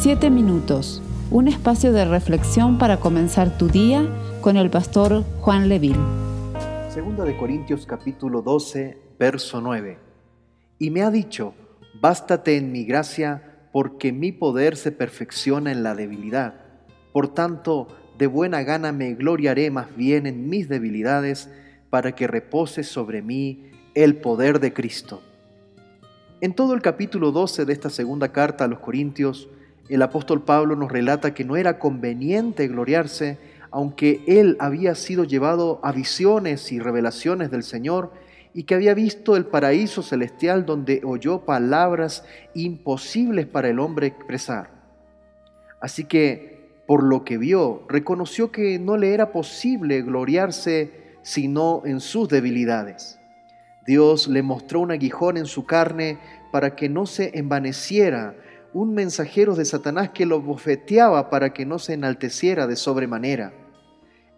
Siete minutos, un espacio de reflexión para comenzar tu día con el pastor Juan Leville. Segunda de Corintios capítulo 12, verso 9. Y me ha dicho, bástate en mi gracia, porque mi poder se perfecciona en la debilidad. Por tanto, de buena gana me gloriaré más bien en mis debilidades, para que repose sobre mí el poder de Cristo. En todo el capítulo 12 de esta segunda carta a los Corintios, el apóstol Pablo nos relata que no era conveniente gloriarse, aunque él había sido llevado a visiones y revelaciones del Señor y que había visto el paraíso celestial donde oyó palabras imposibles para el hombre expresar. Así que, por lo que vio, reconoció que no le era posible gloriarse sino en sus debilidades. Dios le mostró un aguijón en su carne para que no se envaneciera un mensajero de Satanás que lo bofeteaba para que no se enalteciera de sobremanera.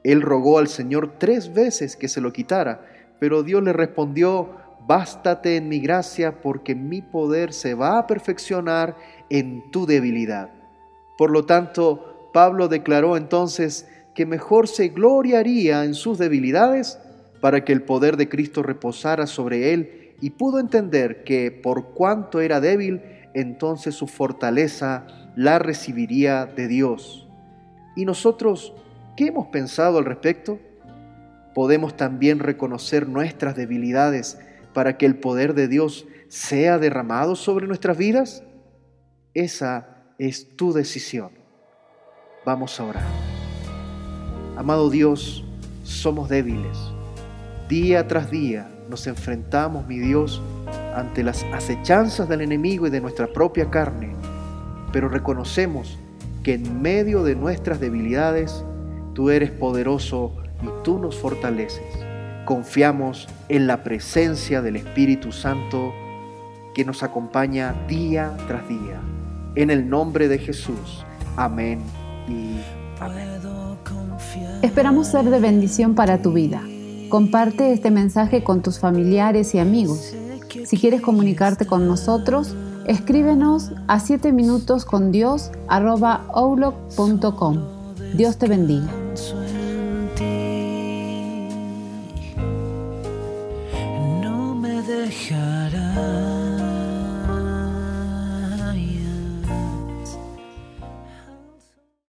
Él rogó al Señor tres veces que se lo quitara, pero Dios le respondió, bástate en mi gracia porque mi poder se va a perfeccionar en tu debilidad. Por lo tanto, Pablo declaró entonces que mejor se gloriaría en sus debilidades para que el poder de Cristo reposara sobre él y pudo entender que por cuanto era débil, entonces su fortaleza la recibiría de Dios. ¿Y nosotros qué hemos pensado al respecto? ¿Podemos también reconocer nuestras debilidades para que el poder de Dios sea derramado sobre nuestras vidas? Esa es tu decisión. Vamos a orar. Amado Dios, somos débiles. Día tras día nos enfrentamos, mi Dios, ante las acechanzas del enemigo y de nuestra propia carne, pero reconocemos que en medio de nuestras debilidades tú eres poderoso y tú nos fortaleces. Confiamos en la presencia del Espíritu Santo que nos acompaña día tras día. En el nombre de Jesús. Amén y amén. Esperamos ser de bendición para tu vida. Comparte este mensaje con tus familiares y amigos. Si quieres comunicarte con nosotros, escríbenos a 7 minutos con Dios Dios te bendiga.